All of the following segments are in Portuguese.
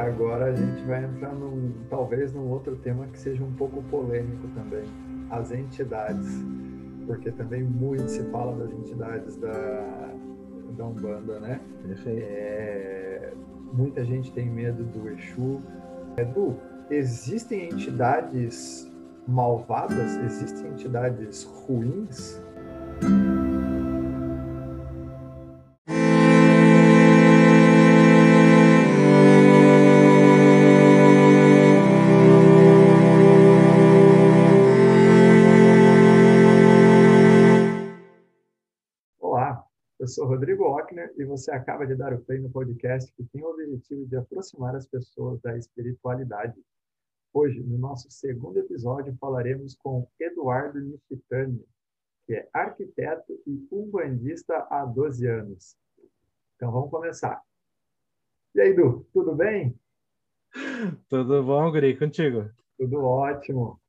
Agora a gente vai entrar num, talvez num outro tema que seja um pouco polêmico também, as entidades, porque também muito se fala das entidades da, da Umbanda, né? Perfeito. É, muita gente tem medo do Exu. Edu, existem entidades malvadas? Existem entidades ruins? E você acaba de dar o play no podcast que tem o objetivo de aproximar as pessoas da espiritualidade. Hoje, no nosso segundo episódio, falaremos com Eduardo Nishitani, que é arquiteto e umbandista há 12 anos. Então vamos começar. E aí, Edu, tudo bem? Tudo bom, Guri? Contigo? Tudo ótimo.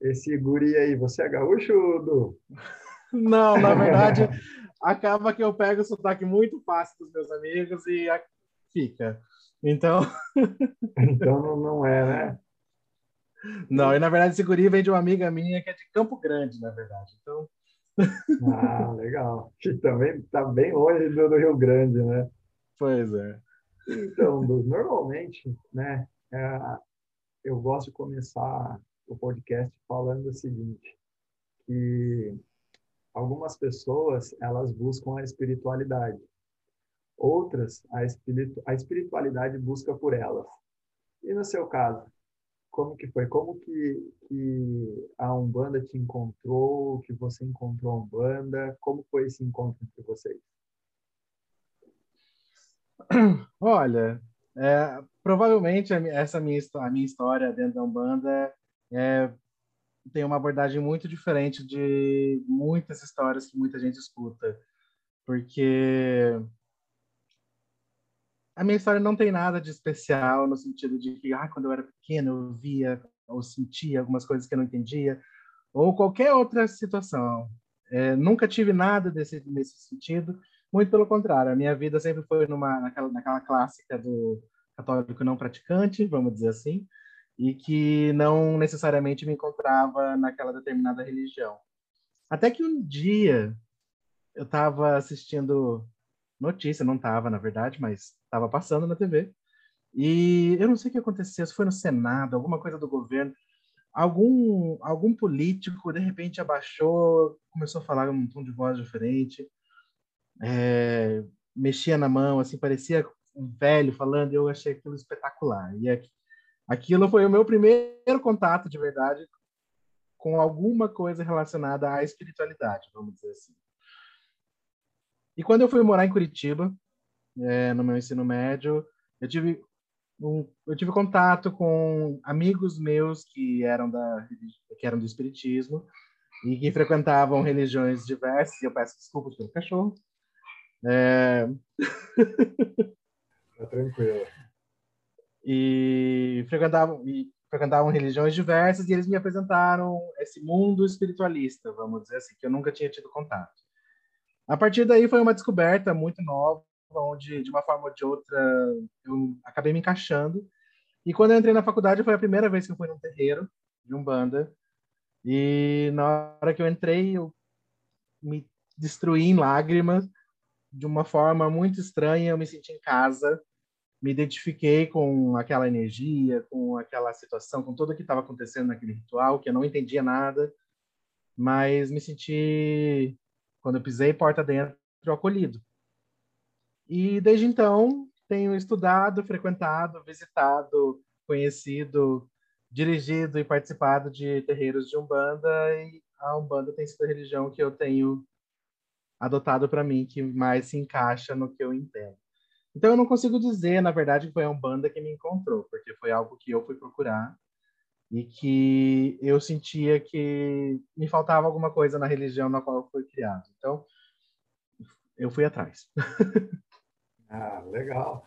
Esse guri aí, você é gaúcho, Edu? Não, na verdade, acaba que eu pego o sotaque muito fácil dos meus amigos e fica. Então. então não, é, né? Não, e na verdade esse guri vem de uma amiga minha que é de Campo Grande, na verdade. Então. Ah, legal. Que também está bem longe do, do, Rio Grande, né? Pois é. Então, normalmente, né, é, eu gosto de começar o podcast falando o seguinte, que algumas pessoas elas buscam a espiritualidade. Outras a, espiritu a espiritualidade busca por elas. E no seu caso como que foi? Como que, que a umbanda te encontrou? Que você encontrou a umbanda? Como foi esse encontro entre vocês? Olha é, provavelmente essa minha a minha história dentro da umbanda é, tem uma abordagem muito diferente de muitas histórias que muita gente escuta. Porque a minha história não tem nada de especial no sentido de que, ah, quando eu era pequeno eu via ou sentia algumas coisas que eu não entendia, ou qualquer outra situação. É, nunca tive nada desse, nesse sentido, muito pelo contrário. A minha vida sempre foi numa, naquela, naquela clássica do católico não praticante, vamos dizer assim, e que não necessariamente me encontrava naquela determinada religião. Até que um dia eu estava assistindo notícia, não estava, na verdade, mas estava passando na TV. E eu não sei o que aconteceu, se foi no Senado, alguma coisa do governo, algum algum político de repente abaixou, começou a falar um tom de voz diferente, é, mexia na mão, assim, parecia um velho falando, e eu achei aquilo espetacular. E Aquilo foi o meu primeiro contato de verdade com alguma coisa relacionada à espiritualidade, vamos dizer assim. E quando eu fui morar em Curitiba, é, no meu ensino médio, eu tive um, eu tive contato com amigos meus que eram da que eram do espiritismo e que frequentavam religiões diversas. E eu peço desculpas pelo cachorro. É... Tá tranquilo e frequentavam, e frequentavam religiões diversas, e eles me apresentaram esse mundo espiritualista, vamos dizer assim, que eu nunca tinha tido contato. A partir daí foi uma descoberta muito nova, onde, de uma forma ou de outra, eu acabei me encaixando. E quando eu entrei na faculdade, foi a primeira vez que eu fui num terreiro de Umbanda. E na hora que eu entrei, eu me destruí em lágrimas, de uma forma muito estranha, eu me senti em casa me identifiquei com aquela energia, com aquela situação, com tudo que estava acontecendo naquele ritual, que eu não entendia nada, mas me senti, quando eu pisei porta dentro, acolhido. E desde então tenho estudado, frequentado, visitado, conhecido, dirigido e participado de terreiros de Umbanda e a Umbanda tem sido a religião que eu tenho adotado para mim, que mais se encaixa no que eu entendo. Então eu não consigo dizer, na verdade, que foi a Umbanda que me encontrou, porque foi algo que eu fui procurar e que eu sentia que me faltava alguma coisa na religião na qual eu fui criado. Então eu fui atrás. ah, legal.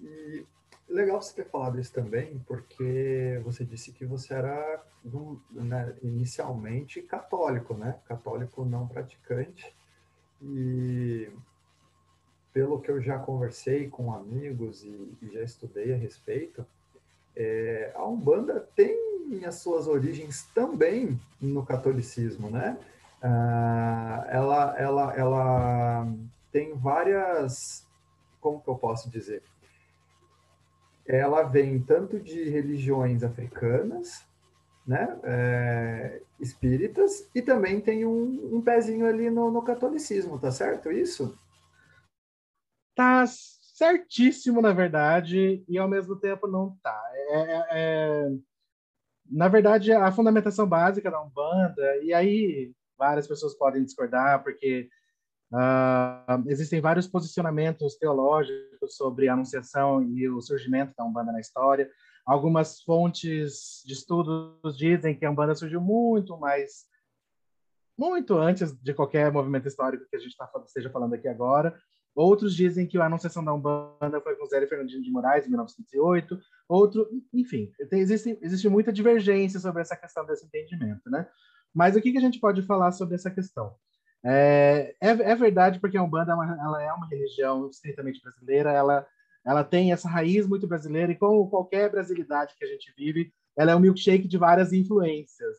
E legal você ter falado isso também, porque você disse que você era né, inicialmente católico, né? Católico não praticante. E pelo que eu já conversei com amigos e, e já estudei a respeito, é, a Umbanda tem as suas origens também no catolicismo, né? Ah, ela, ela, ela tem várias, como que eu posso dizer? Ela vem tanto de religiões africanas, né, é, espíritas, e também tem um, um pezinho ali no, no catolicismo, tá certo isso? Tá certíssimo, na verdade, e ao mesmo tempo não tá. É, é, é, na verdade, a fundamentação básica da Umbanda, e aí várias pessoas podem discordar, porque uh, existem vários posicionamentos teológicos sobre a anunciação e o surgimento da Umbanda na história. Algumas fontes de estudos dizem que a Umbanda surgiu muito mais muito antes de qualquer movimento histórico que a gente tá, esteja falando aqui agora. Outros dizem que a anunciação da Umbanda foi com Zé Fernandinho de Moraes, em 1908. Outro, enfim, tem, existe, existe muita divergência sobre essa questão desse entendimento, né? Mas o que, que a gente pode falar sobre essa questão? É, é, é verdade porque a Umbanda é uma, ela é uma religião estritamente brasileira, ela, ela tem essa raiz muito brasileira e como qualquer brasilidade que a gente vive, ela é um milkshake de várias influências.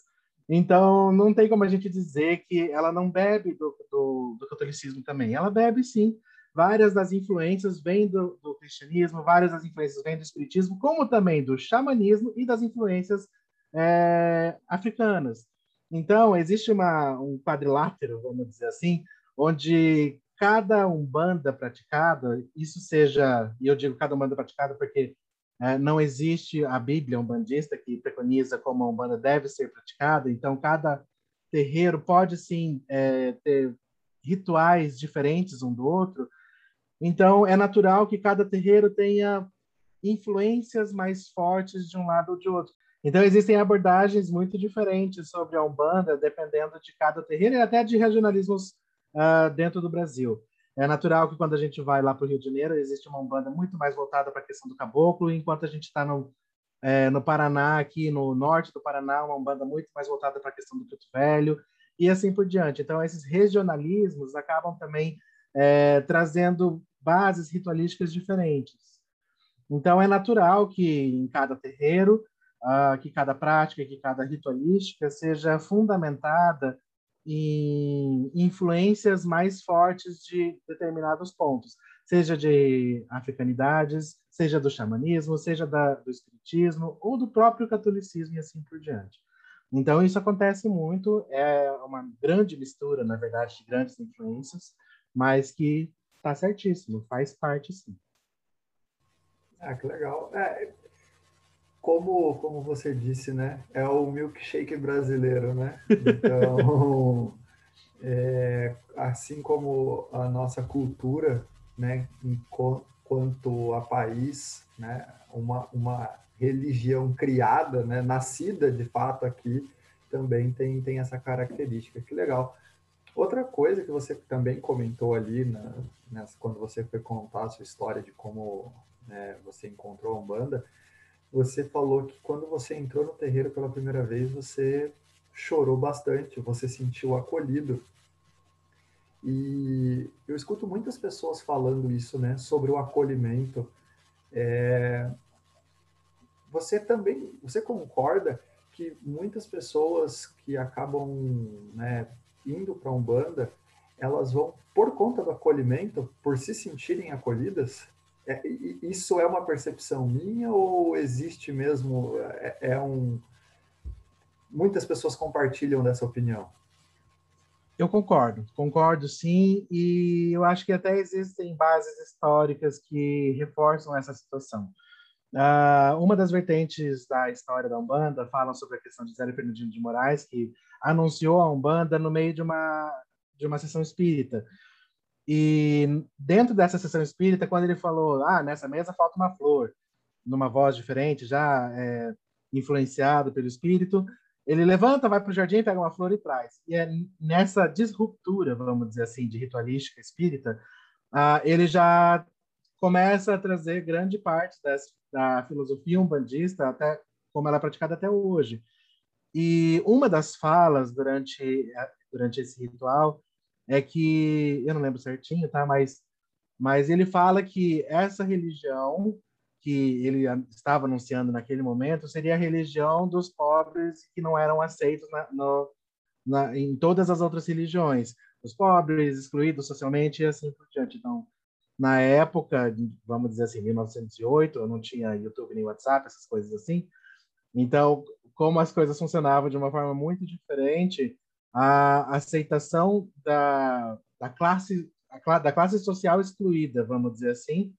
Então, não tem como a gente dizer que ela não bebe do, do, do catolicismo também. Ela bebe, sim, várias das influências vêm do, do, cristianismo, várias das influências vêm do espiritismo, como também do xamanismo e das influências é, africanas. Então, existe uma, um quadrilátero, vamos dizer assim, onde cada umbanda praticada, isso seja, e eu digo cada umbanda praticada porque é, não existe a Bíblia umbandista que preconiza como a umbanda deve ser praticada, então cada terreiro pode sim é, ter rituais diferentes um do outro, então, é natural que cada terreiro tenha influências mais fortes de um lado ou de outro. Então, existem abordagens muito diferentes sobre a Umbanda, dependendo de cada terreiro e até de regionalismos uh, dentro do Brasil. É natural que quando a gente vai lá para o Rio de Janeiro, existe uma Umbanda muito mais voltada para a questão do caboclo, enquanto a gente está no, é, no Paraná, aqui no norte do Paraná, uma Umbanda muito mais voltada para a questão do Preto Velho, e assim por diante. Então, esses regionalismos acabam também é, trazendo bases ritualísticas diferentes. Então, é natural que em cada terreiro, uh, que cada prática, que cada ritualística seja fundamentada em influências mais fortes de determinados pontos, seja de africanidades, seja do xamanismo, seja da, do espiritismo ou do próprio catolicismo e assim por diante. Então, isso acontece muito, é uma grande mistura, na verdade, de grandes influências, mas que Tá certíssimo, faz parte sim. Ah, que legal. É, como, como você disse, né? É o milkshake brasileiro, né? Então, é, assim como a nossa cultura, né? Enquanto a país, né? Uma, uma religião criada, né? Nascida de fato aqui, também tem, tem essa característica. Que legal. Outra coisa que você também comentou ali, na, nessa, quando você foi contar a sua história de como né, você encontrou a Umbanda, você falou que quando você entrou no terreiro pela primeira vez, você chorou bastante, você sentiu acolhido. E eu escuto muitas pessoas falando isso, né, sobre o acolhimento. É... Você também, você concorda que muitas pessoas que acabam né, indo para a Umbanda, elas vão, por conta do acolhimento, por se sentirem acolhidas? É, isso é uma percepção minha ou existe mesmo, é, é um... Muitas pessoas compartilham dessa opinião. Eu concordo, concordo sim, e eu acho que até existem bases históricas que reforçam essa situação. Uh, uma das vertentes da história da Umbanda fala sobre a questão de Zé Fernandinho de Moraes, que anunciou a Umbanda no meio de uma, de uma sessão espírita. E dentro dessa sessão espírita, quando ele falou, ah, nessa mesa falta uma flor, numa voz diferente, já é, influenciado pelo espírito, ele levanta, vai para o jardim, pega uma flor e traz. E é nessa disruptura, vamos dizer assim, de ritualística espírita, uh, ele já começa a trazer grande parte das, da filosofia umbandista, até como ela é praticada até hoje. E uma das falas durante, durante esse ritual é que, eu não lembro certinho, tá? Mas mas ele fala que essa religião que ele estava anunciando naquele momento seria a religião dos pobres que não eram aceitos na, no, na, em todas as outras religiões, os pobres, excluídos socialmente e assim por diante. Então, na época, vamos dizer assim, 1908, eu não tinha YouTube nem WhatsApp, essas coisas assim. Então, como as coisas funcionavam de uma forma muito diferente, a aceitação da, da classe da classe social excluída, vamos dizer assim,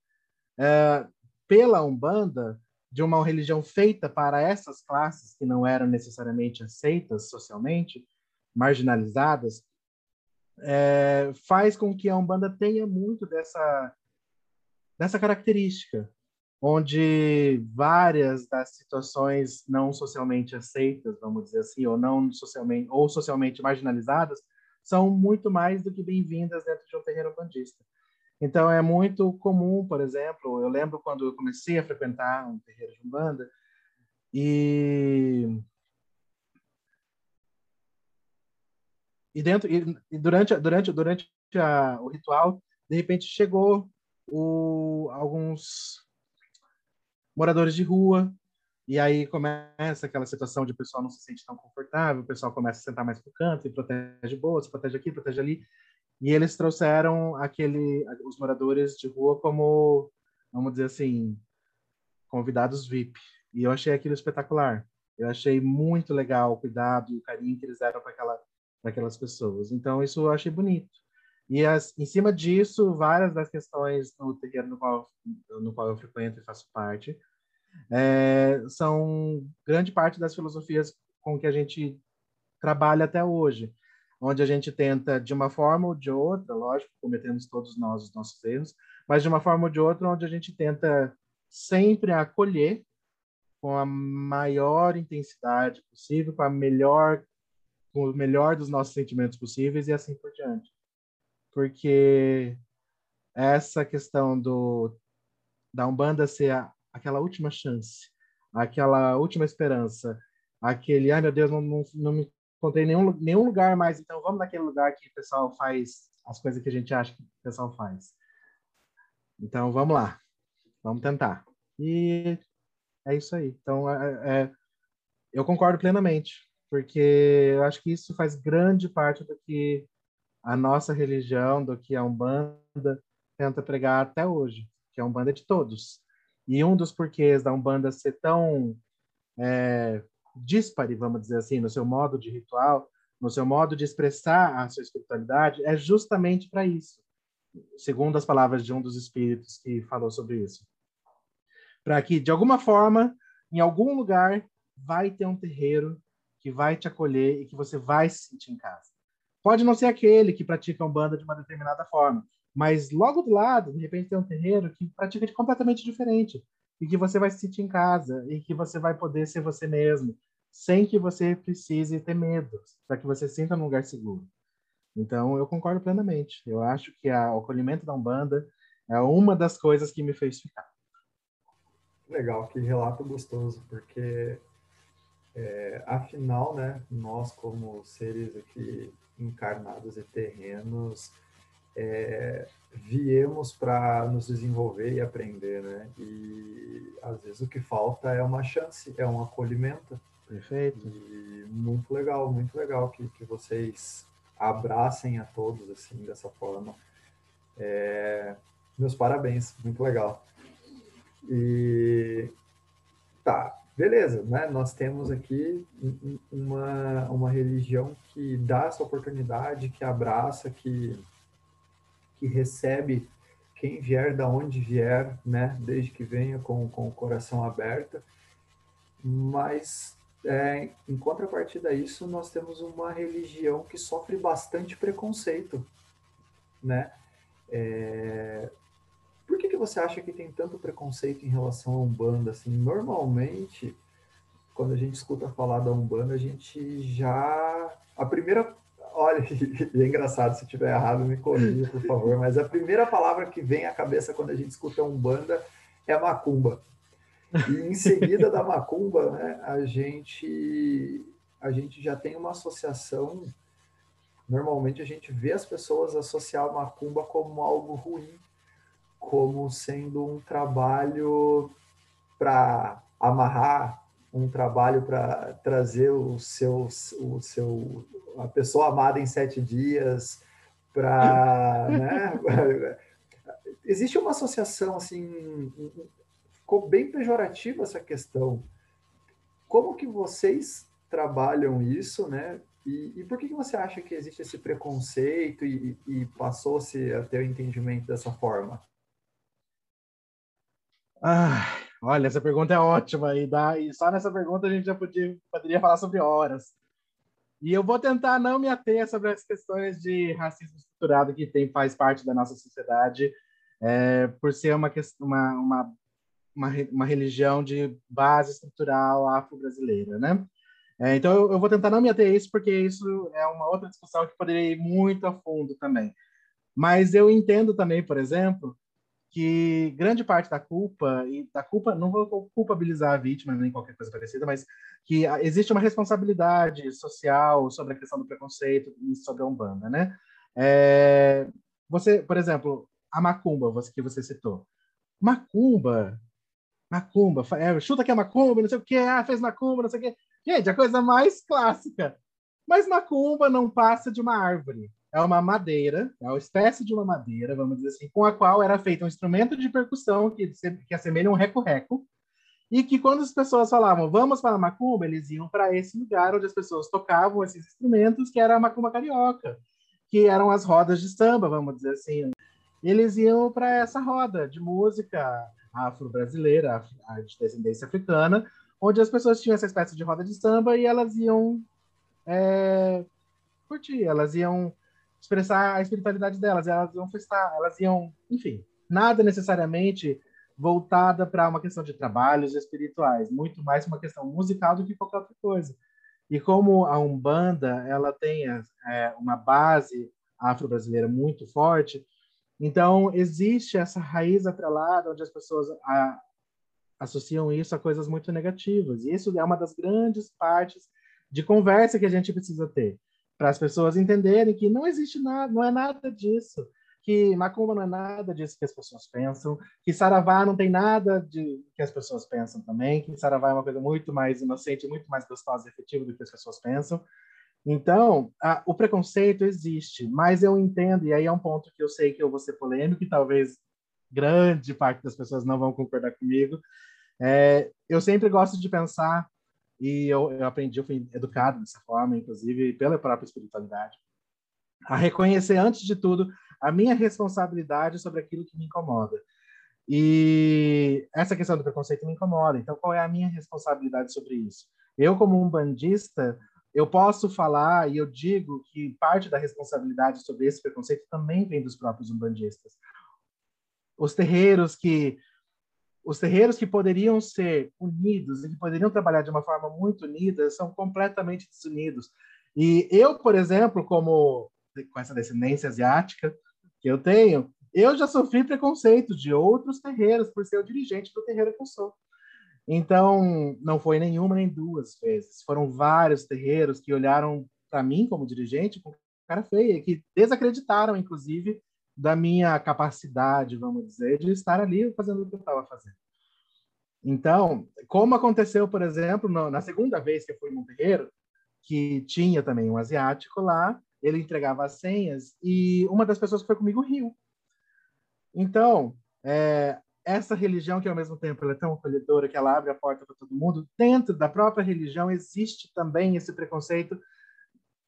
é, pela Umbanda, de uma religião feita para essas classes que não eram necessariamente aceitas socialmente, marginalizadas, é, faz com que a Umbanda tenha muito dessa, dessa característica, onde várias das situações não socialmente aceitas, vamos dizer assim, ou não socialmente ou socialmente marginalizadas, são muito mais do que bem-vindas dentro de um terreiro bandista. Então é muito comum, por exemplo, eu lembro quando eu comecei a frequentar um terreiro de umbanda e e dentro e, durante durante durante a, o ritual de repente chegou o, alguns moradores de rua e aí começa aquela situação de o pessoal não se sente tão confortável, o pessoal começa a sentar mais pro canto e protege bolsa, protege aqui, protege ali. E eles trouxeram aquele os moradores de rua como, vamos dizer assim, convidados VIP. E eu achei aquilo espetacular. Eu achei muito legal o cuidado e o carinho que eles deram para aquela para aquelas pessoas. Então isso eu achei bonito. E as, em cima disso, várias das questões no terreno no qual, no qual eu frequento e faço parte, é, são grande parte das filosofias com que a gente trabalha até hoje, onde a gente tenta, de uma forma ou de outra, lógico, cometemos todos nós os nossos erros, mas de uma forma ou de outra, onde a gente tenta sempre acolher com a maior intensidade possível, com a melhor com o melhor dos nossos sentimentos possíveis e assim por diante. Porque essa questão do da Umbanda ser a, aquela última chance, aquela última esperança, aquele, ai meu Deus, não, não, não me encontrei nenhum, nenhum lugar mais, então vamos naquele lugar que o pessoal faz as coisas que a gente acha que o pessoal faz. Então vamos lá, vamos tentar. E é isso aí. Então é, é, eu concordo plenamente, porque eu acho que isso faz grande parte do que a nossa religião, do que a Umbanda tenta pregar até hoje, que a Umbanda é de todos. E um dos porquês da Umbanda ser tão é, dispare, vamos dizer assim, no seu modo de ritual, no seu modo de expressar a sua espiritualidade, é justamente para isso. Segundo as palavras de um dos espíritos que falou sobre isso. Para que, de alguma forma, em algum lugar, vai ter um terreiro que vai te acolher e que você vai se sentir em casa. Pode não ser aquele que pratica Umbanda de uma determinada forma, mas logo do lado, de repente, tem um terreiro que pratica de completamente diferente e que você vai se sentir em casa e que você vai poder ser você mesmo, sem que você precise ter medo, para que você sinta num lugar seguro. Então, eu concordo plenamente. Eu acho que a, o acolhimento da Umbanda é uma das coisas que me fez ficar. Legal, que relato gostoso, porque é, afinal, né, nós como seres aqui encarnados e terrenos, é, viemos para nos desenvolver e aprender, né? E às vezes o que falta é uma chance, é um acolhimento. Perfeito. E muito legal, muito legal que, que vocês abracem a todos assim dessa forma. É, meus parabéns, muito legal. E tá, beleza, né? Nós temos aqui uma, uma religião que dá essa oportunidade, que abraça, que que recebe quem vier da onde vier, né, desde que venha com, com o coração aberto, mas é, em contrapartida a isso, nós temos uma religião que sofre bastante preconceito, né? É... Por que, que você acha que tem tanto preconceito em relação a Umbanda? Assim, normalmente, quando a gente escuta falar da Umbanda, a gente já... A primeira Olha, é engraçado, se tiver errado, me corrija, por favor, mas a primeira palavra que vem à cabeça quando a gente escuta Umbanda é macumba. E em seguida da macumba, né, a gente a gente já tem uma associação. Normalmente a gente vê as pessoas associar macumba como algo ruim, como sendo um trabalho para amarrar, um trabalho para trazer o seu, o seu, a pessoa amada em sete dias, para, né? Existe uma associação assim, ficou bem pejorativa essa questão. Como que vocês trabalham isso, né? E, e, por que, que você acha que existe esse preconceito e, e passou-se a ter o entendimento dessa forma? Ah, olha, essa pergunta é ótima e, dá, e só nessa pergunta a gente já podia, poderia falar sobre horas. E eu vou tentar não me ater sobre as questões de racismo estruturado que tem, faz parte da nossa sociedade, é, por ser uma, uma, uma, uma, uma religião de base estrutural afro-brasileira, né? É, então, eu, eu, vou tentar não me ater a isso, porque isso é uma outra discussão que poderia ir muito a fundo também. Mas eu entendo também, por exemplo, que grande parte da culpa, e da culpa, não vou culpabilizar a vítima nem qualquer coisa parecida, mas que existe uma responsabilidade social sobre a questão do preconceito e sobre a Umbanda, né? É, você, por exemplo, a macumba, você, que você citou. Macumba, macumba, é, chuta que é macumba, não sei o que, ah, fez macumba, não sei o que. Gente, a coisa mais clássica. Mas macumba não passa de uma árvore. É uma madeira, é uma espécie de uma madeira, vamos dizer assim, com a qual era feito um instrumento de percussão que, que assemelha um reco-reco, e que quando as pessoas falavam vamos para macumba, eles iam para esse lugar onde as pessoas tocavam esses instrumentos, que era a macumba carioca, que eram as rodas de samba, vamos dizer assim. Eles iam para essa roda de música afro-brasileira, de descendência africana, onde as pessoas tinham essa espécie de roda de samba e elas iam é, curtir, elas iam expressar a espiritualidade delas, elas iam festar, elas iam, enfim, nada necessariamente voltada para uma questão de trabalhos espirituais, muito mais uma questão musical do que qualquer outra coisa. E como a Umbanda ela tem é, uma base afro-brasileira muito forte, então existe essa raiz atrelada onde as pessoas a, associam isso a coisas muito negativas. E isso é uma das grandes partes de conversa que a gente precisa ter, para as pessoas entenderem que não existe nada, não é nada disso, que macumba não é nada disso que as pessoas pensam, que saravá não tem nada de que as pessoas pensam também, que saravá é uma coisa muito mais inocente, muito mais gostosa e efetiva do que as pessoas pensam. Então, a, o preconceito existe, mas eu entendo, e aí é um ponto que eu sei que eu vou ser polêmico, e talvez grande parte das pessoas não vão concordar comigo. É, eu sempre gosto de pensar, e eu, eu aprendi, eu fui educado dessa forma, inclusive pela própria espiritualidade, a reconhecer, antes de tudo, a minha responsabilidade sobre aquilo que me incomoda. E essa questão do preconceito me incomoda. Então, qual é a minha responsabilidade sobre isso? Eu, como um bandista, eu posso falar e eu digo que parte da responsabilidade sobre esse preconceito também vem dos próprios umbandistas os terreiros que os terreiros que poderiam ser unidos e que poderiam trabalhar de uma forma muito unida são completamente desunidos. E eu, por exemplo, como com essa descendência asiática que eu tenho, eu já sofri preconceito de outros terreiros por ser o dirigente do terreiro que eu sou. Então, não foi nenhuma nem duas vezes. Foram vários terreiros que olharam para mim como dirigente com cara feia, que desacreditaram, inclusive, da minha capacidade, vamos dizer, de estar ali fazendo o que eu estava fazendo. Então, como aconteceu, por exemplo, no, na segunda vez que eu fui no terreiro, que tinha também um asiático lá, ele entregava as senhas e uma das pessoas que foi comigo riu. Então, é, essa religião que ao mesmo tempo ela é tão acolhedora que ela abre a porta para todo mundo, dentro da própria religião existe também esse preconceito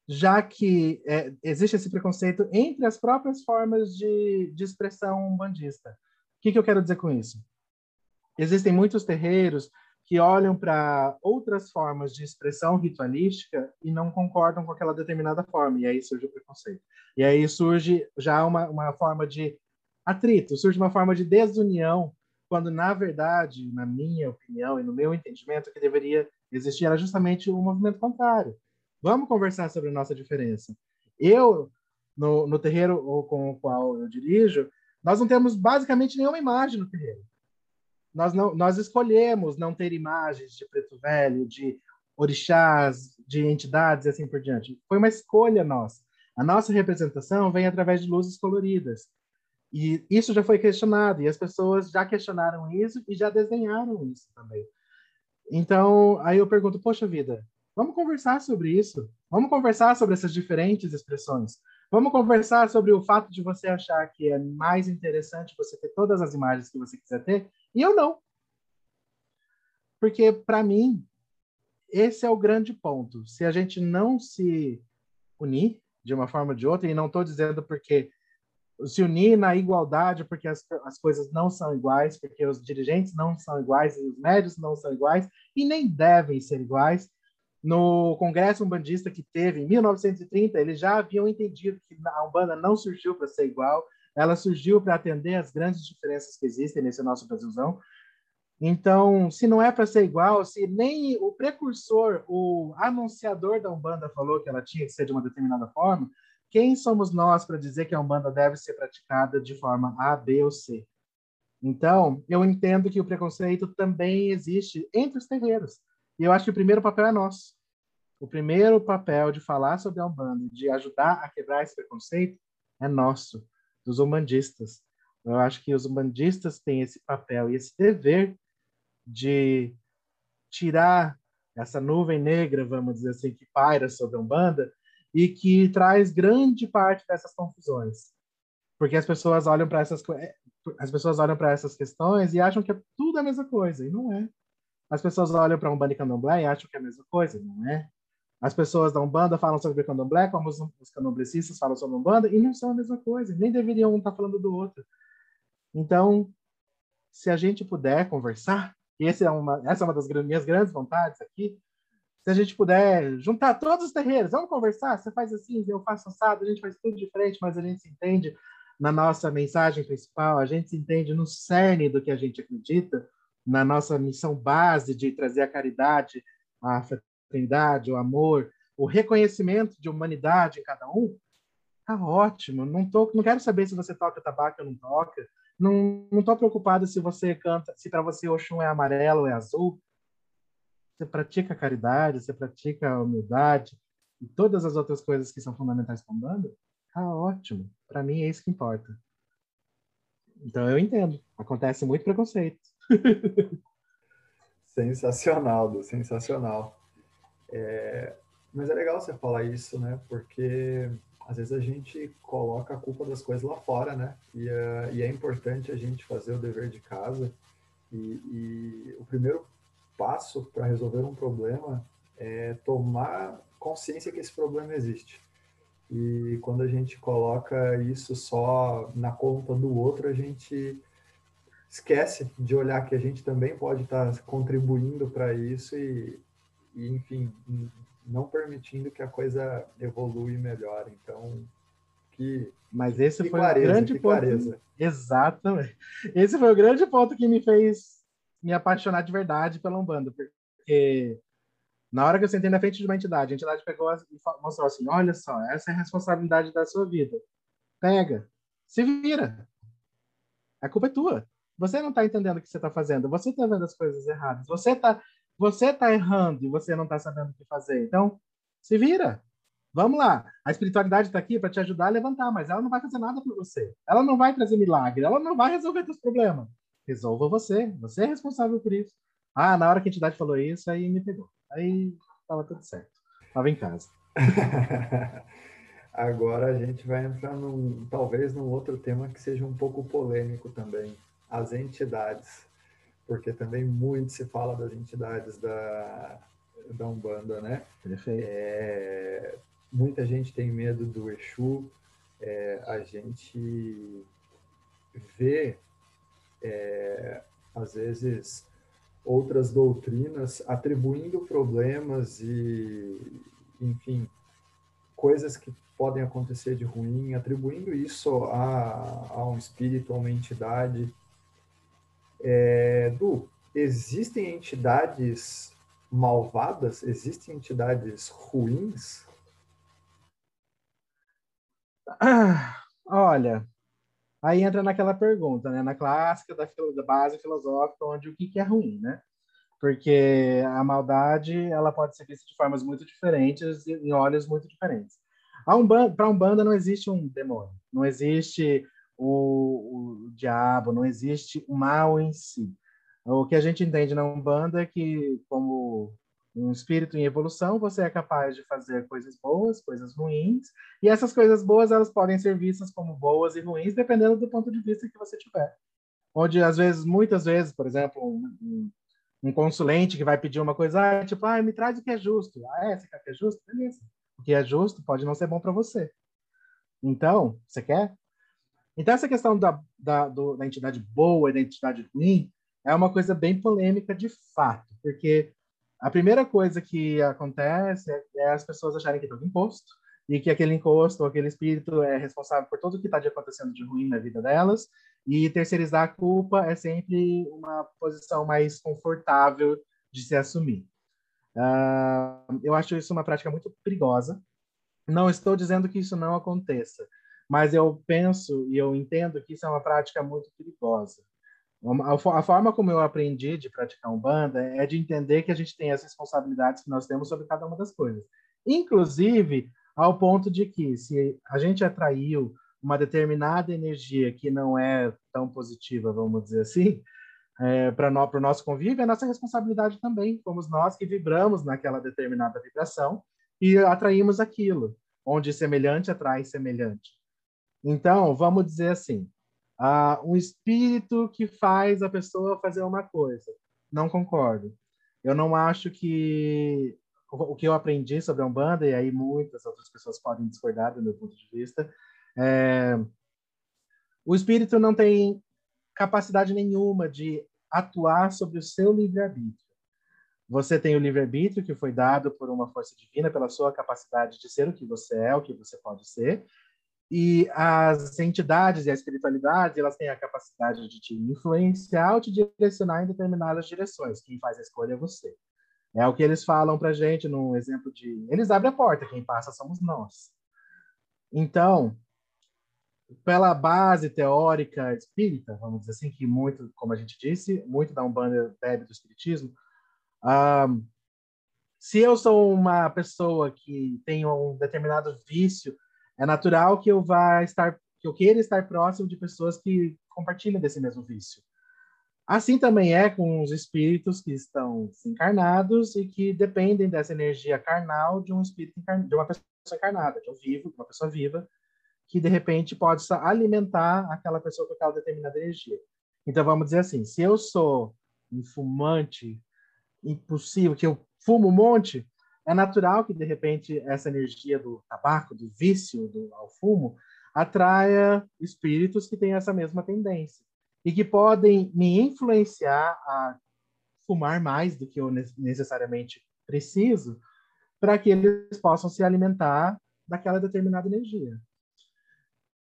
já que é, existe esse preconceito entre as próprias formas de, de expressão bandista. O que, que eu quero dizer com isso? Existem muitos terreiros que olham para outras formas de expressão ritualística e não concordam com aquela determinada forma, e aí surge o preconceito. E aí surge já uma, uma forma de atrito, surge uma forma de desunião, quando, na verdade, na minha opinião e no meu entendimento, o que deveria existir era justamente o movimento contrário Vamos conversar sobre a nossa diferença. Eu, no, no terreiro com o qual eu dirijo, nós não temos basicamente nenhuma imagem no terreiro. Nós, não, nós escolhemos não ter imagens de preto velho, de orixás, de entidades e assim por diante. Foi uma escolha nossa. A nossa representação vem através de luzes coloridas. E isso já foi questionado, e as pessoas já questionaram isso e já desenharam isso também. Então, aí eu pergunto, poxa vida, vamos conversar sobre isso? Vamos conversar sobre essas diferentes expressões? Vamos conversar sobre o fato de você achar que é mais interessante você ter todas as imagens que você quiser ter, e eu não. Porque, para mim, esse é o grande ponto. Se a gente não se unir de uma forma ou de outra, e não estou dizendo porque se unir na igualdade, porque as, as coisas não são iguais, porque os dirigentes não são iguais, os médios não são iguais, e nem devem ser iguais. No Congresso Umbandista que teve em 1930, eles já haviam entendido que a Umbanda não surgiu para ser igual, ela surgiu para atender as grandes diferenças que existem nesse nosso Brasilzão. Então, se não é para ser igual, se nem o precursor, o anunciador da Umbanda falou que ela tinha que ser de uma determinada forma, quem somos nós para dizer que a Umbanda deve ser praticada de forma A, B ou C? Então, eu entendo que o preconceito também existe entre os terreiros. E eu acho que o primeiro papel é nosso. O primeiro papel de falar sobre a Umbanda, de ajudar a quebrar esse preconceito, é nosso, dos umbandistas. Eu acho que os umbandistas têm esse papel e esse dever de tirar essa nuvem negra, vamos dizer assim, que paira sobre a Umbanda e que traz grande parte dessas confusões. Porque as pessoas olham para essas é, as pessoas olham para essas questões e acham que é tudo a mesma coisa, e não é. As pessoas olham para Umbanda e Candomblé e acham que é a mesma coisa, não é. As pessoas da Umbanda falam sobre Candomblé, como os, os candomblecistas falam sobre Umbanda, e não são a mesma coisa, nem deveriam um estar falando do outro. Então, se a gente puder conversar, e é uma, essa é uma das minhas grandes vontades aqui. Se a gente puder juntar todos os terreiros, vamos conversar? Você faz assim, eu faço assado, a gente faz tudo diferente, mas a gente se entende na nossa mensagem principal, a gente se entende no cerne do que a gente acredita, na nossa missão base de trazer a caridade, a fraternidade, o amor, o reconhecimento de humanidade em cada um, tá ótimo. Não, tô, não quero saber se você toca tabaco ou não toca, não, não tô preocupado se você canta, se para você Oxum é amarelo ou é azul. Você pratica caridade, você pratica humildade e todas as outras coisas que são fundamentais para o banda, tá ótimo. Para mim é isso que importa. Então eu entendo. Acontece muito preconceito. sensacional, sensacional. É, mas é legal você falar isso, né? Porque às vezes a gente coloca a culpa das coisas lá fora, né? E, uh, e é importante a gente fazer o dever de casa. E, e o primeiro passo para resolver um problema é tomar consciência que esse problema existe. E quando a gente coloca isso só na conta do outro, a gente esquece de olhar que a gente também pode estar tá contribuindo para isso e, e, enfim, não permitindo que a coisa evolua e melhore. Então, que mas esse que foi clareza, o grande ponto. Clareza. Exatamente. Esse foi o grande ponto que me fez me apaixonar de verdade pela Umbanda, porque na hora que eu sentei na frente de uma entidade, a entidade pegou e mostrou assim: olha só, essa é a responsabilidade da sua vida. Pega, se vira. A culpa é tua. Você não está entendendo o que você está fazendo. Você está vendo as coisas erradas. Você está você está errando e você não está sabendo o que fazer. Então, se vira. Vamos lá. A espiritualidade está aqui para te ajudar a levantar, mas ela não vai fazer nada por você. Ela não vai trazer milagre. Ela não vai resolver seus problemas. Resolva você. Você é responsável por isso. Ah, na hora que a entidade falou isso, aí me pegou. Aí estava tudo certo. Estava em casa. Agora a gente vai entrar num, talvez num outro tema que seja um pouco polêmico também. As entidades porque também muito se fala das entidades da, da Umbanda, né? Perfeito. É, muita gente tem medo do Exu, é, a gente vê, é, às vezes, outras doutrinas atribuindo problemas e, enfim, coisas que podem acontecer de ruim, atribuindo isso a, a um espírito, a uma entidade é, du, existem entidades malvadas? Existem entidades ruins? Ah, olha, aí entra naquela pergunta, né? Na clássica da, da base filosófica, onde o que, que é ruim, né? Porque a maldade ela pode ser vista de formas muito diferentes e em olhos muito diferentes. Para um Umbanda não existe um demônio, não existe o, o diabo, não existe o mal em si. O que a gente entende na Umbanda é que, como um espírito em evolução, você é capaz de fazer coisas boas, coisas ruins, e essas coisas boas elas podem ser vistas como boas e ruins, dependendo do ponto de vista que você tiver. Onde, às vezes, muitas vezes, por exemplo, um, um consulente que vai pedir uma coisa, ah, tipo, ah, me traz o que é justo. Ah, é? Você quer que é justo? Beleza. O que é justo pode não ser bom para você. Então, você quer? Então, essa questão da, da, do, da entidade boa e da entidade ruim é uma coisa bem polêmica de fato, porque a primeira coisa que acontece é, é as pessoas acharem que tudo imposto e que aquele encosto aquele espírito é responsável por tudo o que está acontecendo de ruim na vida delas e terceirizar a culpa é sempre uma posição mais confortável de se assumir. Uh, eu acho isso uma prática muito perigosa. Não estou dizendo que isso não aconteça, mas eu penso e eu entendo que isso é uma prática muito perigosa. A forma como eu aprendi de praticar Umbanda é de entender que a gente tem as responsabilidades que nós temos sobre cada uma das coisas. Inclusive, ao ponto de que, se a gente atraiu uma determinada energia que não é tão positiva, vamos dizer assim, é, para o nosso convívio, é nossa responsabilidade também. Fomos nós que vibramos naquela determinada vibração e atraímos aquilo, onde semelhante atrai semelhante. Então, vamos dizer assim, uh, um espírito que faz a pessoa fazer uma coisa. Não concordo. Eu não acho que o que eu aprendi sobre a Umbanda, e aí muitas outras pessoas podem discordar do meu ponto de vista, é, o espírito não tem capacidade nenhuma de atuar sobre o seu livre-arbítrio. Você tem o livre-arbítrio que foi dado por uma força divina, pela sua capacidade de ser o que você é, o que você pode ser. E as entidades e a espiritualidade, elas têm a capacidade de te influenciar ou te direcionar em determinadas direções. Quem faz a escolha é você. É o que eles falam para gente num exemplo de... Eles abrem a porta, quem passa somos nós. Então, pela base teórica espírita, vamos dizer assim, que muito, como a gente disse, muito da Umbanda bebe do espiritismo, um, se eu sou uma pessoa que tem um determinado vício, é natural que eu vá estar, que eu queira estar próximo de pessoas que compartilham desse mesmo vício. Assim também é com os espíritos que estão encarnados e que dependem dessa energia carnal de um espírito de uma pessoa encarnada, de um vivo, de uma pessoa viva, que de repente pode alimentar aquela pessoa com aquela determinada energia. Então vamos dizer assim, se eu sou um fumante impossível, que eu fumo um monte, é natural que de repente essa energia do tabaco, do vício do, ao fumo, atraia espíritos que têm essa mesma tendência e que podem me influenciar a fumar mais do que eu necessariamente preciso para que eles possam se alimentar daquela determinada energia.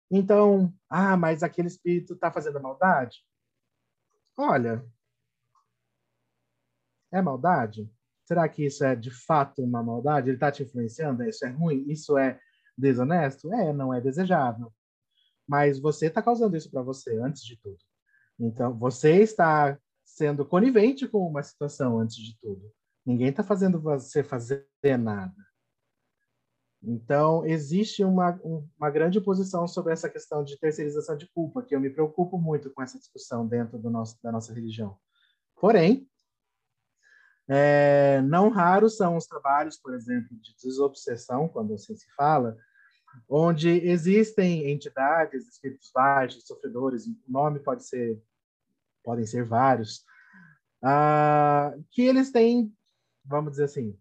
Então, ah, mas aquele espírito está fazendo maldade? Olha, é maldade? Será que isso é de fato uma maldade? Ele está te influenciando? Isso é ruim? Isso é desonesto? É, não é desejável. Mas você está causando isso para você, antes de tudo. Então, você está sendo conivente com uma situação, antes de tudo. Ninguém está fazendo você fazer nada. Então, existe uma, uma grande posição sobre essa questão de terceirização de culpa, que eu me preocupo muito com essa discussão dentro do nosso, da nossa religião. Porém, é, não raros são os trabalhos, por exemplo, de desobsessão, quando assim se fala, onde existem entidades, espíritos baixos, sofredores, o nome pode ser, podem ser vários, uh, que eles têm, vamos dizer assim,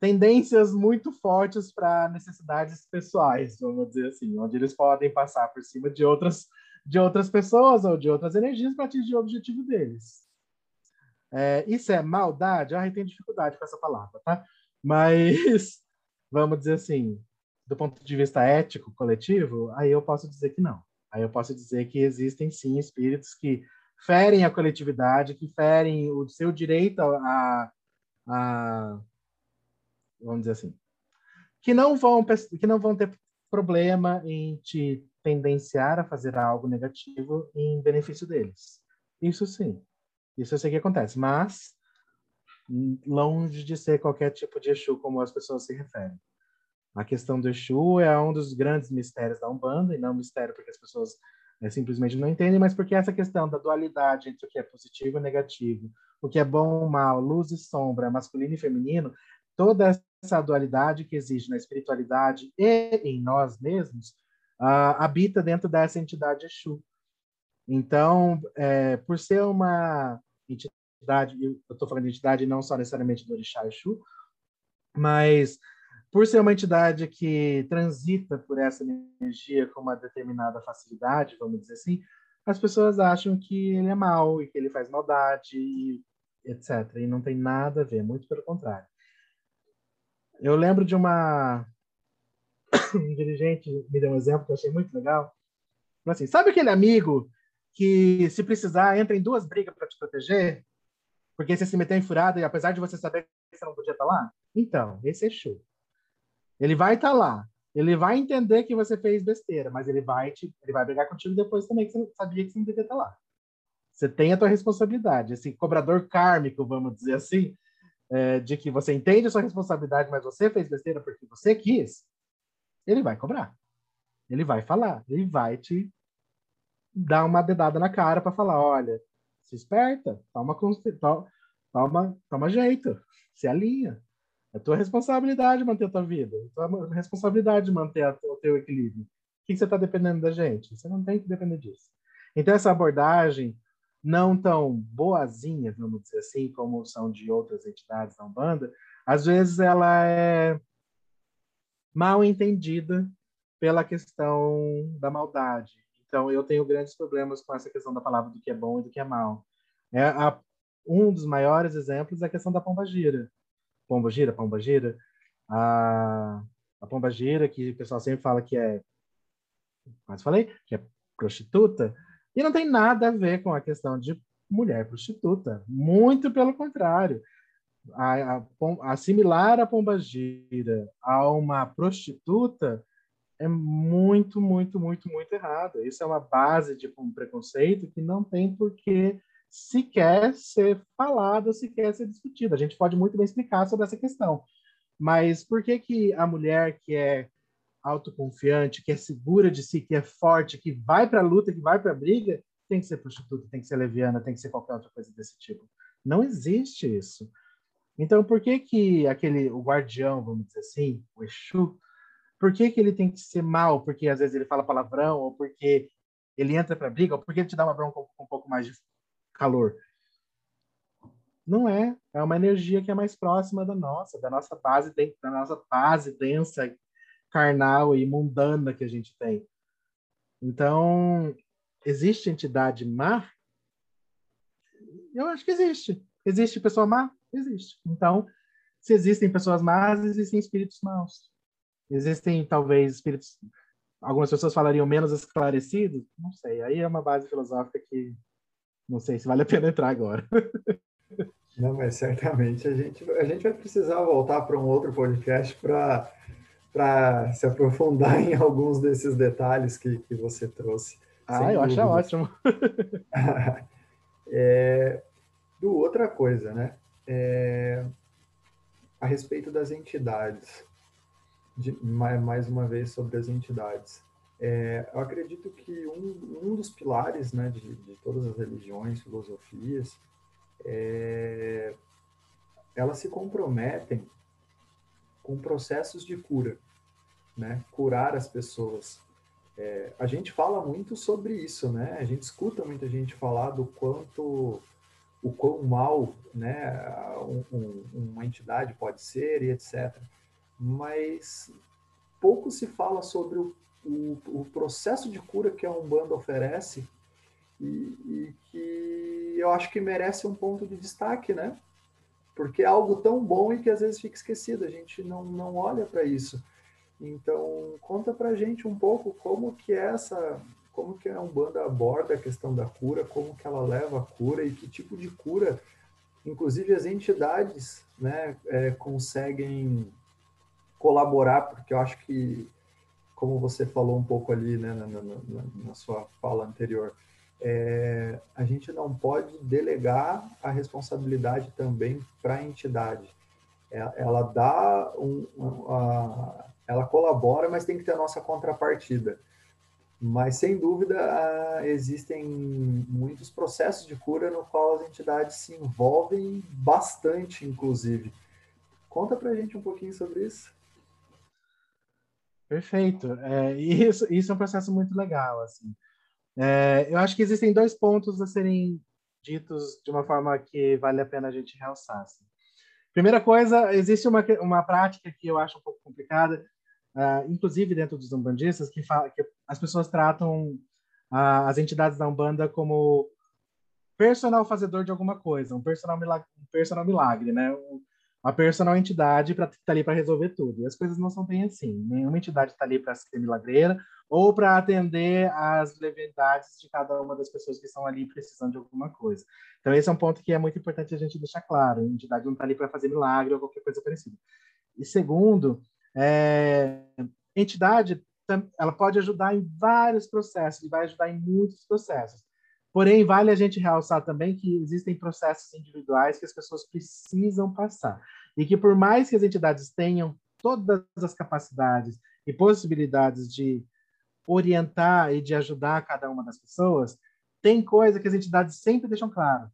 tendências muito fortes para necessidades pessoais, vamos dizer assim, onde eles podem passar por cima de outras de outras pessoas ou de outras energias para atingir o objetivo deles. É, isso é maldade? Ah, eu tenho dificuldade com essa palavra, tá? Mas vamos dizer assim, do ponto de vista ético coletivo, aí eu posso dizer que não. Aí eu posso dizer que existem sim espíritos que ferem a coletividade, que ferem o seu direito a, a vamos dizer assim, que não vão que não vão ter problema em te tendenciar a fazer algo negativo em benefício deles. Isso sim. Isso eu sei que acontece, mas longe de ser qualquer tipo de Exu como as pessoas se referem. A questão do Exu é um dos grandes mistérios da Umbanda, e não mistério porque as pessoas é, simplesmente não entendem, mas porque essa questão da dualidade entre o que é positivo e negativo, o que é bom ou mal, luz e sombra, masculino e feminino, toda essa dualidade que existe na espiritualidade e em nós mesmos, uh, habita dentro dessa entidade Exu. Então, é, por ser uma entidade, eu estou falando de entidade não só necessariamente do Orixá Exu, mas por ser uma entidade que transita por essa energia com uma determinada facilidade, vamos dizer assim, as pessoas acham que ele é mau e que ele faz maldade, e etc. E não tem nada a ver, muito pelo contrário. Eu lembro de uma um dirigente me deu um exemplo que eu achei muito legal. Falou assim: sabe aquele amigo que, se precisar, entra em duas brigas para te proteger? Porque você se meteu em furada e apesar de você saber que você não podia estar lá? Então, esse é show. Ele vai estar lá. Ele vai entender que você fez besteira, mas ele vai te, ele vai brigar contigo depois também que você sabia que você não devia estar lá. Você tem a tua responsabilidade. Esse cobrador kármico, vamos dizer assim, é, de que você entende a sua responsabilidade, mas você fez besteira porque você quis, ele vai cobrar. Ele vai falar, ele vai te dar uma dedada na cara para falar, olha, se esperta, toma, toma, toma jeito, se alinha. É tua responsabilidade manter a tua vida, é tua responsabilidade manter a, o teu equilíbrio. O que, que você está dependendo da gente? Você não tem que depender disso. Então, essa abordagem não tão boazinha, vamos dizer assim, como são de outras entidades da Umbanda, às vezes ela é mal entendida pela questão da maldade. Então, eu tenho grandes problemas com essa questão da palavra do que é bom e do que é mal. É, a, um dos maiores exemplos é a questão da pomba gira. Pomba gira, pomba gira. A, a pomba gira, que o pessoal sempre fala que é, quase falei, que é prostituta, e não tem nada a ver com a questão de mulher prostituta. Muito pelo contrário. A, a, assimilar a pombagira a uma prostituta é muito, muito, muito, muito errado. Isso é uma base de um preconceito que não tem por que sequer ser falado, sequer ser discutido. A gente pode muito bem explicar sobre essa questão. Mas por que, que a mulher que é autoconfiante, que é segura de si, que é forte, que vai para a luta, que vai para a briga, tem que ser prostituta, tem que ser leviana, tem que ser qualquer outra coisa desse tipo. Não existe isso. Então, por que que aquele o guardião, vamos dizer assim, o Exu, por que que ele tem que ser mal? Porque às vezes ele fala palavrão, ou porque ele entra para briga, ou porque ele te dá uma bronca com um pouco mais de calor. Não é, é uma energia que é mais próxima da nossa, da nossa base, da nossa base densa, carnal e mundana que a gente tem. Então, existe entidade má? Eu acho que existe. Existe pessoa má? Existe. Então, se existem pessoas más, existem espíritos maus. Existem, talvez, espíritos. Algumas pessoas falariam menos esclarecidos? Não sei. Aí é uma base filosófica que não sei se vale a pena entrar agora. Não, mas certamente a gente, a gente vai precisar voltar para um outro podcast para para se aprofundar em alguns desses detalhes que, que você trouxe. Ah, eu acho ótimo. é, do outra coisa, né? É, a respeito das entidades, de, mais uma vez sobre as entidades. É, eu acredito que um, um dos pilares né, de, de todas as religiões, filosofias, é, elas se comprometem com processos de cura né? Curar as pessoas. É, a gente fala muito sobre isso, né? A gente escuta muita gente falar do quanto o quão mal, né, um, um, uma entidade pode ser e etc. Mas pouco se fala sobre o, o, o processo de cura que a Umbanda oferece e, e, que eu acho que merece um ponto de destaque, né? Porque é algo tão bom e que às vezes fica esquecido, a gente não, não olha para isso. Então, conta pra gente um pouco como que é essa, como que a Umbanda aborda a questão da cura, como que ela leva a cura e que tipo de cura, inclusive as entidades, né, é, conseguem colaborar, porque eu acho que, como você falou um pouco ali, né, na, na, na, sua fala anterior, é, a gente não pode delegar a responsabilidade também para a entidade. ela, ela dá um, uh, ela colabora, mas tem que ter a nossa contrapartida. Mas, sem dúvida, existem muitos processos de cura no qual as entidades se envolvem bastante, inclusive. Conta para a gente um pouquinho sobre isso. Perfeito. É, isso, isso é um processo muito legal. Assim. É, eu acho que existem dois pontos a serem ditos de uma forma que vale a pena a gente realçar. Assim. Primeira coisa, existe uma, uma prática que eu acho um pouco complicada, uh, inclusive dentro dos umbandistas, que, fala, que as pessoas tratam uh, as entidades da Umbanda como personal fazedor de alguma coisa, um personal milagre, um personal milagre né? Um, uma personal entidade para estar tá ali para resolver tudo. E as coisas não são bem assim. Nenhuma entidade está ali para ser milagreira ou para atender às levedades de cada uma das pessoas que estão ali precisando de alguma coisa. Então, esse é um ponto que é muito importante a gente deixar claro. A entidade não está ali para fazer milagre ou qualquer coisa parecida. E segundo, é, entidade ela pode ajudar em vários processos e vai ajudar em muitos processos. Porém, vale a gente realçar também que existem processos individuais que as pessoas precisam passar e que por mais que as entidades tenham todas as capacidades e possibilidades de orientar e de ajudar cada uma das pessoas, tem coisa que as entidades sempre deixam claro.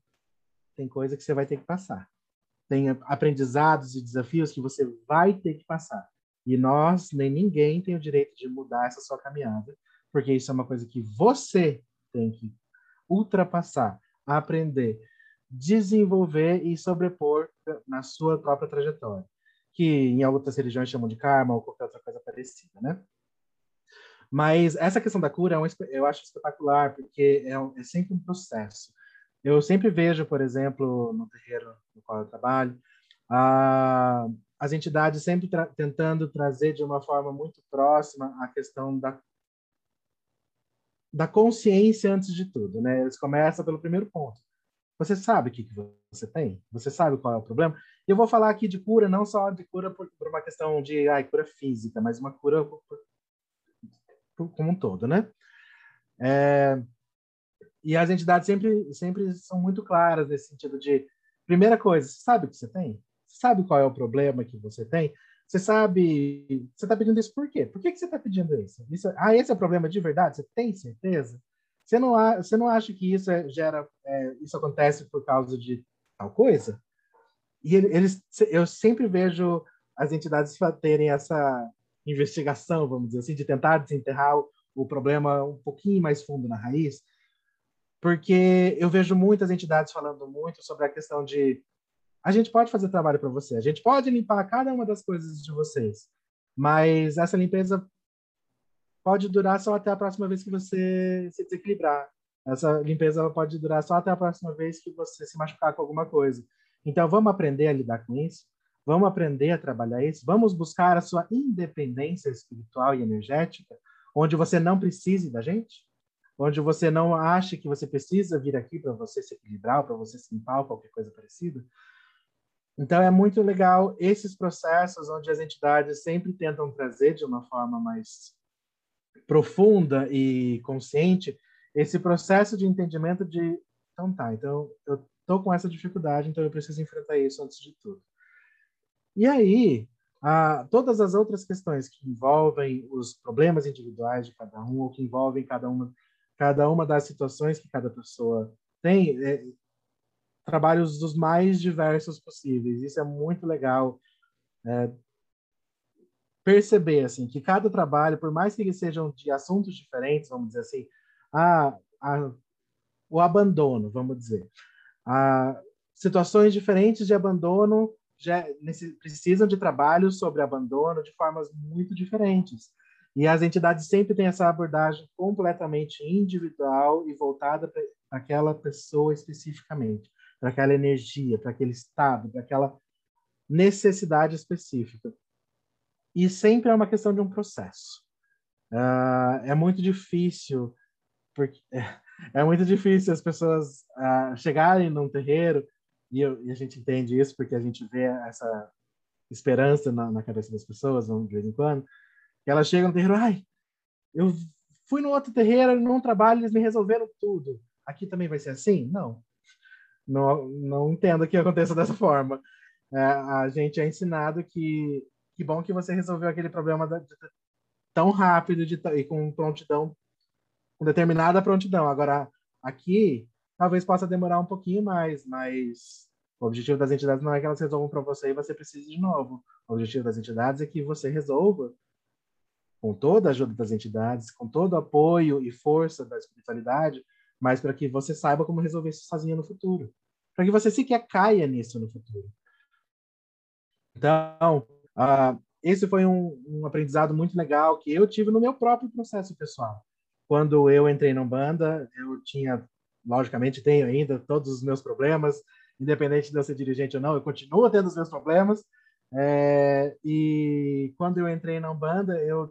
Tem coisa que você vai ter que passar. Tem aprendizados e desafios que você vai ter que passar. E nós, nem ninguém, tem o direito de mudar essa sua caminhada, porque isso é uma coisa que você tem que ultrapassar, aprender, desenvolver e sobrepor na sua própria trajetória, que em outras religiões chamam de karma ou qualquer outra coisa parecida, né? Mas essa questão da cura é um, eu acho espetacular, porque é, um, é sempre um processo. Eu sempre vejo, por exemplo, no terreiro no qual eu trabalho, a, as entidades sempre tra tentando trazer de uma forma muito próxima a questão da, da consciência antes de tudo, né? Eles começam pelo primeiro ponto. Você sabe o que, que você tem? Você sabe qual é o problema? Eu vou falar aqui de cura, não só de cura por, por uma questão de ai, cura física, mas uma cura por, por, como um todo, né? É, e as entidades sempre, sempre são muito claras nesse sentido de, primeira coisa, você sabe o que você tem? sabe qual é o problema que você tem? Você sabe, você está pedindo isso por quê? Por que, que você está pedindo isso? isso? Ah, esse é o problema de verdade? Você tem certeza? Você não, você não acha que isso é, gera, é, isso acontece por causa de tal coisa? E eles, eu sempre vejo as entidades terem essa investigação, vamos dizer assim, de tentar desenterrar o, o problema um pouquinho mais fundo na raiz, porque eu vejo muitas entidades falando muito sobre a questão de a gente pode fazer trabalho para você, a gente pode limpar cada uma das coisas de vocês, mas essa limpeza pode durar só até a próxima vez que você se desequilibrar. Essa limpeza pode durar só até a próxima vez que você se machucar com alguma coisa. Então, vamos aprender a lidar com isso, vamos aprender a trabalhar isso, vamos buscar a sua independência espiritual e energética, onde você não precise da gente, onde você não acha que você precisa vir aqui para você se equilibrar, para você se limpar qualquer coisa parecida. Então, é muito legal esses processos onde as entidades sempre tentam trazer de uma forma mais profunda e consciente esse processo de entendimento de, então tá, então eu tô com essa dificuldade, então eu preciso enfrentar isso antes de tudo. E aí, todas as outras questões que envolvem os problemas individuais de cada um, ou que envolvem cada uma, cada uma das situações que cada pessoa tem, é, trabalhos dos mais diversos possíveis. Isso é muito legal é, perceber assim que cada trabalho, por mais que eles sejam de assuntos diferentes, vamos dizer assim, a, a, o abandono, vamos dizer, a, situações diferentes de abandono já precisam de trabalhos sobre abandono de formas muito diferentes. E as entidades sempre têm essa abordagem completamente individual e voltada para aquela pessoa especificamente para aquela energia, para aquele estado, para aquela necessidade específica. E sempre é uma questão de um processo. Uh, é muito difícil, porque é, muito difícil as pessoas uh, chegarem num terreiro, e, eu, e, a gente entende isso porque a gente vê essa esperança na, na cabeça das pessoas, de vez em quando, que elas chegam no terreiro, ai, eu fui no outro terreiro, num trabalho, eles me resolveram tudo. Aqui também vai ser assim? Não não, não entendo que aconteça dessa forma. é, a gente é ensinado que que bom que você resolveu aquele problema da, de, tão rápido de, e com prontidão, com determinada prontidão. Agora, aqui, talvez possa demorar um pouquinho mais, mas o objetivo das entidades não é que elas resolvam para você e você precise de novo. O objetivo das entidades é que você resolva com toda a ajuda das entidades, com todo o apoio e força da espiritualidade, mas para que você saiba como resolver isso sozinho no futuro. Para que você sequer caia nisso no futuro. Então, uh, esse foi um, um, aprendizado muito legal que eu tive no meu próprio processo pessoal. Quando eu entrei na banda, eu tinha, logicamente, tenho ainda todos os meus problemas, independente de eu ser dirigente ou não, eu continuo tendo os meus problemas. É, e quando eu entrei na banda, eu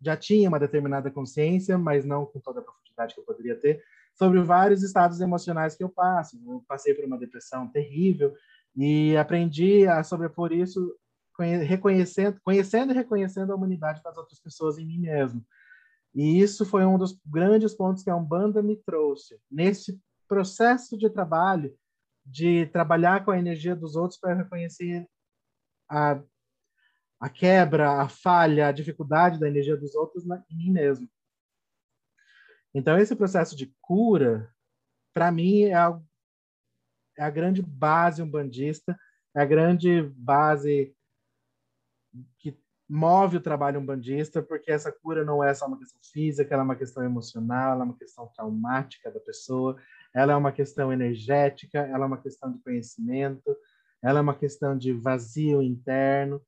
já tinha uma determinada consciência, mas não com toda a profundidade que eu poderia ter, sobre vários estados emocionais que eu passo. Eu passei por uma depressão terrível e aprendi a sobrepor isso reconhecendo, conhecendo e reconhecendo a humanidade das outras pessoas em mim mesmo. E isso foi um dos grandes pontos que a Umbanda me trouxe. Nesse processo de trabalho, de trabalhar com a energia dos outros para reconhecer a, a quebra, a falha, a dificuldade da energia dos outros na, em mim mesmo. Então, esse processo de cura, para mim, é a, é a grande base umbandista, é a grande base que move o trabalho umbandista, porque essa cura não é só uma questão física, ela é uma questão emocional, ela é uma questão traumática da pessoa, ela é uma questão energética, ela é uma questão de conhecimento, ela é uma questão de vazio interno.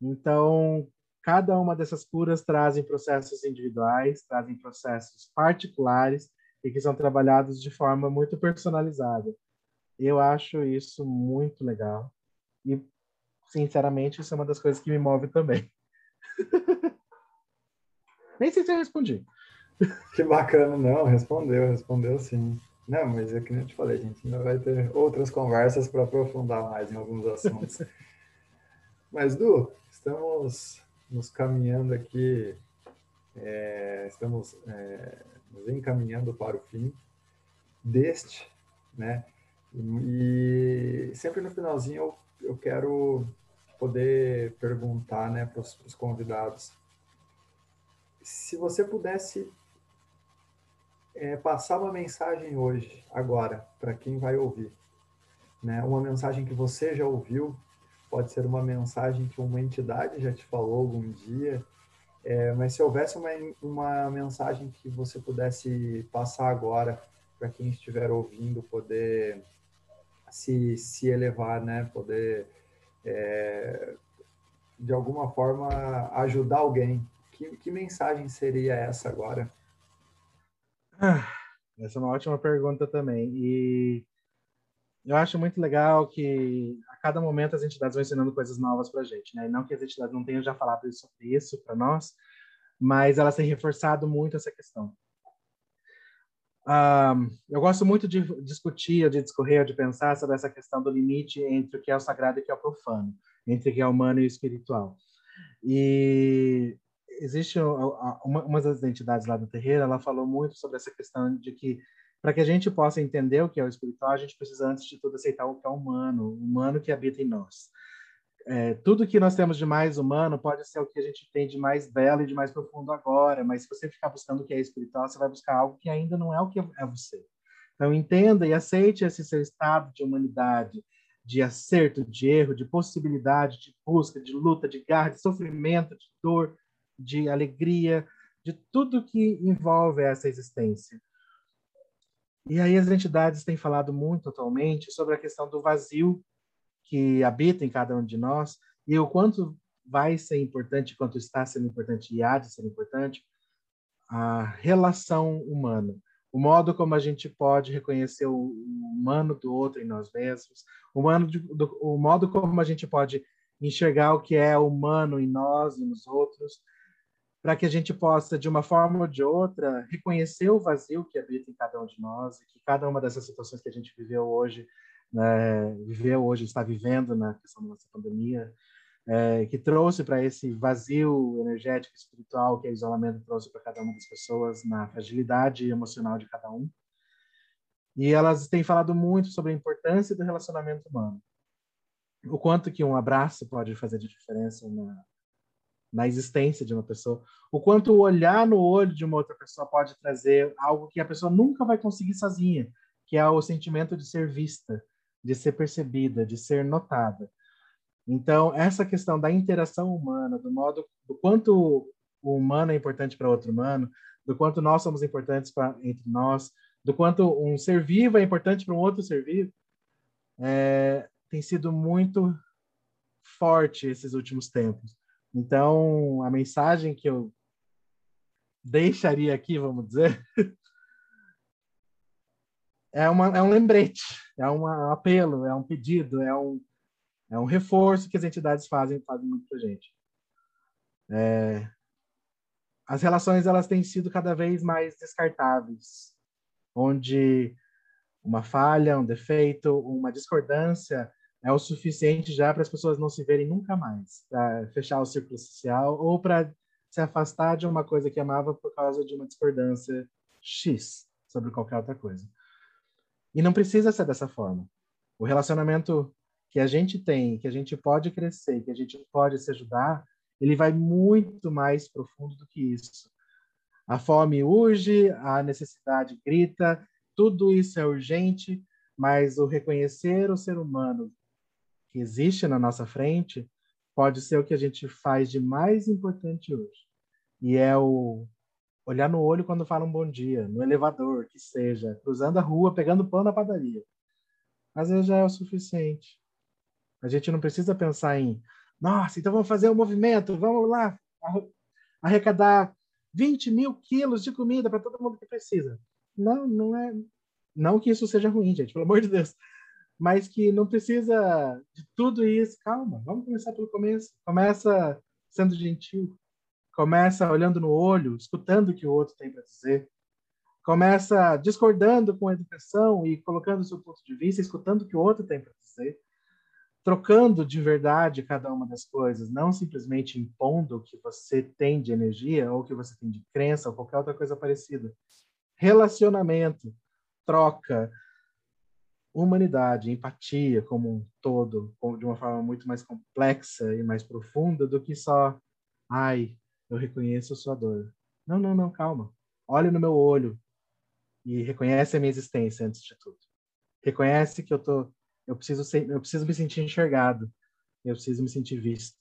Então, cada uma dessas curas trazem processos individuais, trazem processos particulares e que são trabalhados de forma muito personalizada. Eu acho isso muito legal. E sinceramente, isso é uma das coisas que me move também. Nem sei se eu respondi. Que bacana, não, respondeu, respondeu sim. Não, mas é que nem eu te falei, a gente ainda vai ter outras conversas para aprofundar mais em alguns assuntos. mas, Du, estamos nos caminhando aqui, é, estamos é, nos encaminhando para o fim deste, né? E, sempre no finalzinho eu, eu quero poder perguntar né, para os convidados. Se você pudesse é, passar uma mensagem hoje, agora, para quem vai ouvir, né, uma mensagem que você já ouviu, pode ser uma mensagem que uma entidade já te falou algum dia, é, mas se houvesse uma, uma mensagem que você pudesse passar agora para quem estiver ouvindo poder se, se elevar, né? Poder é, de alguma forma ajudar alguém. Que, que mensagem seria essa agora? Ah, essa é uma ótima pergunta também. E eu acho muito legal que cada momento as entidades vão ensinando coisas novas para a gente, né? E não que as entidades não tenham já falado sobre isso para nós, mas elas têm reforçado muito essa questão. Um, eu gosto muito de discutir, de discorrer, de pensar sobre essa questão do limite entre o que é o sagrado e o que é o profano, entre o que é humano e o espiritual. E existe uma, uma das entidades lá do terreiro, ela falou muito sobre essa questão de que para que a gente possa entender o que é o espiritual, a gente precisa antes de tudo aceitar o que é humano, o humano que habita em nós é, tudo que nós temos de mais humano pode ser o que a gente tem de mais belo e de mais profundo agora, mas se você ficar buscando o que é espiritual, você vai buscar algo que ainda não é o que é você. Então, entenda e aceite esse seu estado de humanidade, de acerto, de erro, de possibilidade, de busca, de luta, de garra, de sofrimento, de dor, de alegria, de tudo que envolve essa existência. E aí as entidades têm falado muito atualmente sobre a questão do vazio que habita em cada um de nós e o quanto vai ser importante, quanto está sendo importante e há de ser importante, a relação humana, o modo como a gente pode reconhecer o humano do outro em nós mesmos, o, humano de, do, o modo como a gente pode enxergar o que é humano em nós e nos outros, para que a gente possa, de uma forma ou de outra, reconhecer o vazio que habita em cada um de nós e que cada uma dessas situações que a gente viveu hoje né, viveu hoje, está vivendo na questão da nossa pandemia, é, que trouxe para esse vazio energético espiritual que o isolamento trouxe para cada uma das pessoas, na fragilidade emocional de cada um. E elas têm falado muito sobre a importância do relacionamento humano. o quanto que um abraço pode fazer de diferença na, na existência de uma pessoa, o quanto olhar no olho de uma outra pessoa pode trazer algo que a pessoa nunca vai conseguir sozinha, que é o sentimento de ser vista, de ser percebida, de ser notada. Então, essa questão da interação humana, do modo, do quanto o humano é importante para outro humano, do quanto nós somos importantes entre nós, do quanto um ser vivo é importante para um outro ser vivo, é, tem sido muito forte esses últimos tempos. Então, a mensagem que eu deixaria aqui, vamos dizer, é, uma, é um lembrete, é um apelo, é um pedido, é um, é um reforço que as entidades fazem, fazem muito para a gente. É, as relações elas têm sido cada vez mais descartáveis, onde uma falha, um defeito, uma discordância é o suficiente já para as pessoas não se verem nunca mais, para fechar o círculo social ou para se afastar de uma coisa que amava por causa de uma discordância X sobre qualquer outra coisa. E não precisa ser dessa forma. O relacionamento que a gente tem, que a gente pode crescer, que a gente pode se ajudar, ele vai muito mais profundo do que isso. A fome urge, a necessidade grita, tudo isso é urgente, mas o reconhecer o ser humano existe na nossa frente pode ser o que a gente faz de mais importante hoje. E é o olhar no olho quando fala um bom dia, no elevador, que seja, cruzando a rua, pegando pão na padaria. Às vezes já é o suficiente. A gente não precisa pensar em, nossa, então vamos fazer um movimento, vamos lá arrecadar 20 mil quilos de comida para todo mundo que precisa. Não, não é. Não que isso seja ruim, gente, pelo amor de Deus mas que não precisa de tudo isso. Calma, vamos começar pelo começo. Começa sendo gentil, começa olhando no olho, escutando o que o outro tem para dizer, começa discordando com a educação e colocando o seu ponto de vista, escutando o que o outro tem para dizer, trocando de verdade cada uma das coisas, não simplesmente impondo o que você tem de energia ou o que você tem de crença ou qualquer outra coisa parecida. Relacionamento, troca, humanidade, empatia como um todo, de uma forma muito mais complexa e mais profunda do que só, ai, eu reconheço a sua dor. Não, não, não, calma. Olhe no meu olho e reconhece a minha existência antes de tudo. Reconhece que eu tô, eu preciso ser, eu preciso me sentir enxergado. Eu preciso me sentir visto.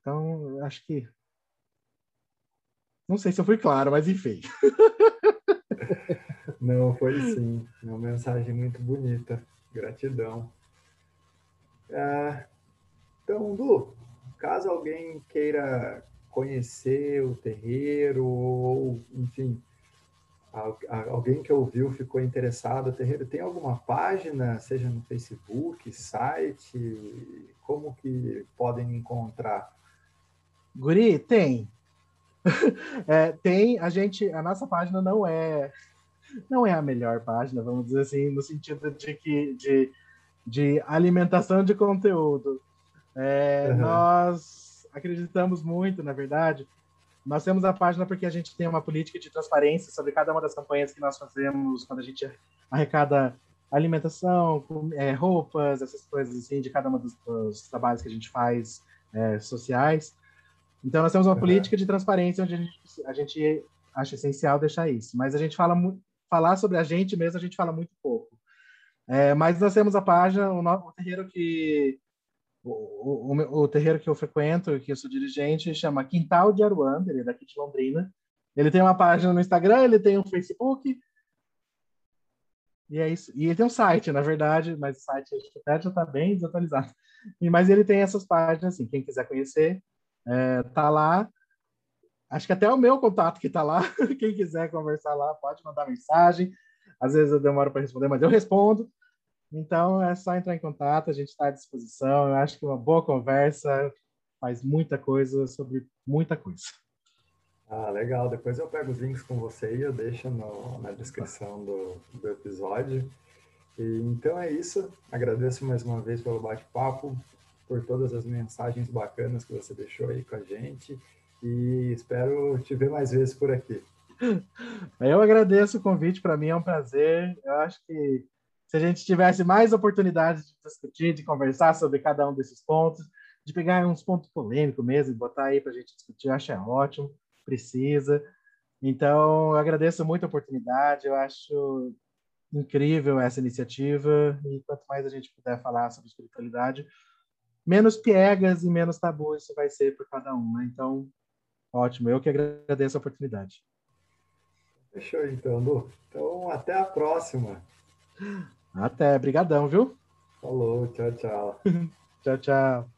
Então, acho que não sei se eu fui claro, mas enfim. Não, foi sim. Uma mensagem muito bonita. Gratidão. É, então, Du, caso alguém queira conhecer o terreiro, ou, enfim, alguém que ouviu ficou interessado, o terreiro tem alguma página, seja no Facebook, site, como que podem encontrar? Guri, tem. É, tem, a gente, a nossa página não é não é a melhor página, vamos dizer assim, no sentido de que de, de alimentação de conteúdo. É, uhum. Nós acreditamos muito, na verdade. Nós temos a página porque a gente tem uma política de transparência sobre cada uma das campanhas que nós fazemos quando a gente arrecada alimentação, é, roupas, essas coisas assim, de cada um dos, dos trabalhos que a gente faz é, sociais. Então, nós temos uma uhum. política de transparência onde a gente, a gente acha essencial deixar isso. Mas a gente fala muito falar sobre a gente mesmo, a gente fala muito pouco. É, mas nós temos a página, o, o terreiro que o, o, o, terreiro que eu frequento, que eu sou dirigente, chama Quintal de Aruanda, ele é daqui de Londrina. Ele tem uma página no Instagram, ele tem um Facebook. E é isso. E ele tem um site, na verdade, mas o site já está bem desatualizado. E, mas ele tem essas páginas, assim, quem quiser conhecer, é, tá lá. Acho que até o meu contato que está lá, quem quiser conversar lá, pode mandar mensagem. Às vezes eu demoro para responder, mas eu respondo. Então é só entrar em contato, a gente está à disposição. Eu acho que uma boa conversa faz muita coisa sobre muita coisa. Ah, legal. Depois eu pego os links com você e eu deixo no, na descrição do, do episódio. E, então é isso. Agradeço mais uma vez pelo bate-papo, por todas as mensagens bacanas que você deixou aí com a gente e espero te ver mais vezes por aqui. Eu agradeço o convite, para mim é um prazer. Eu acho que se a gente tivesse mais oportunidades de discutir, de conversar sobre cada um desses pontos, de pegar uns pontos polêmicos mesmo e botar aí para a gente discutir, eu acho é ótimo, precisa. Então, eu agradeço muito a oportunidade, eu acho incrível essa iniciativa e quanto mais a gente puder falar sobre espiritualidade, menos piegas e menos tabu isso vai ser por cada um, né? Então, ótimo, eu que agradeço a oportunidade. Fechou então, Lu. Então, até a próxima. Até, brigadão, viu? Falou, tchau, tchau. tchau, tchau.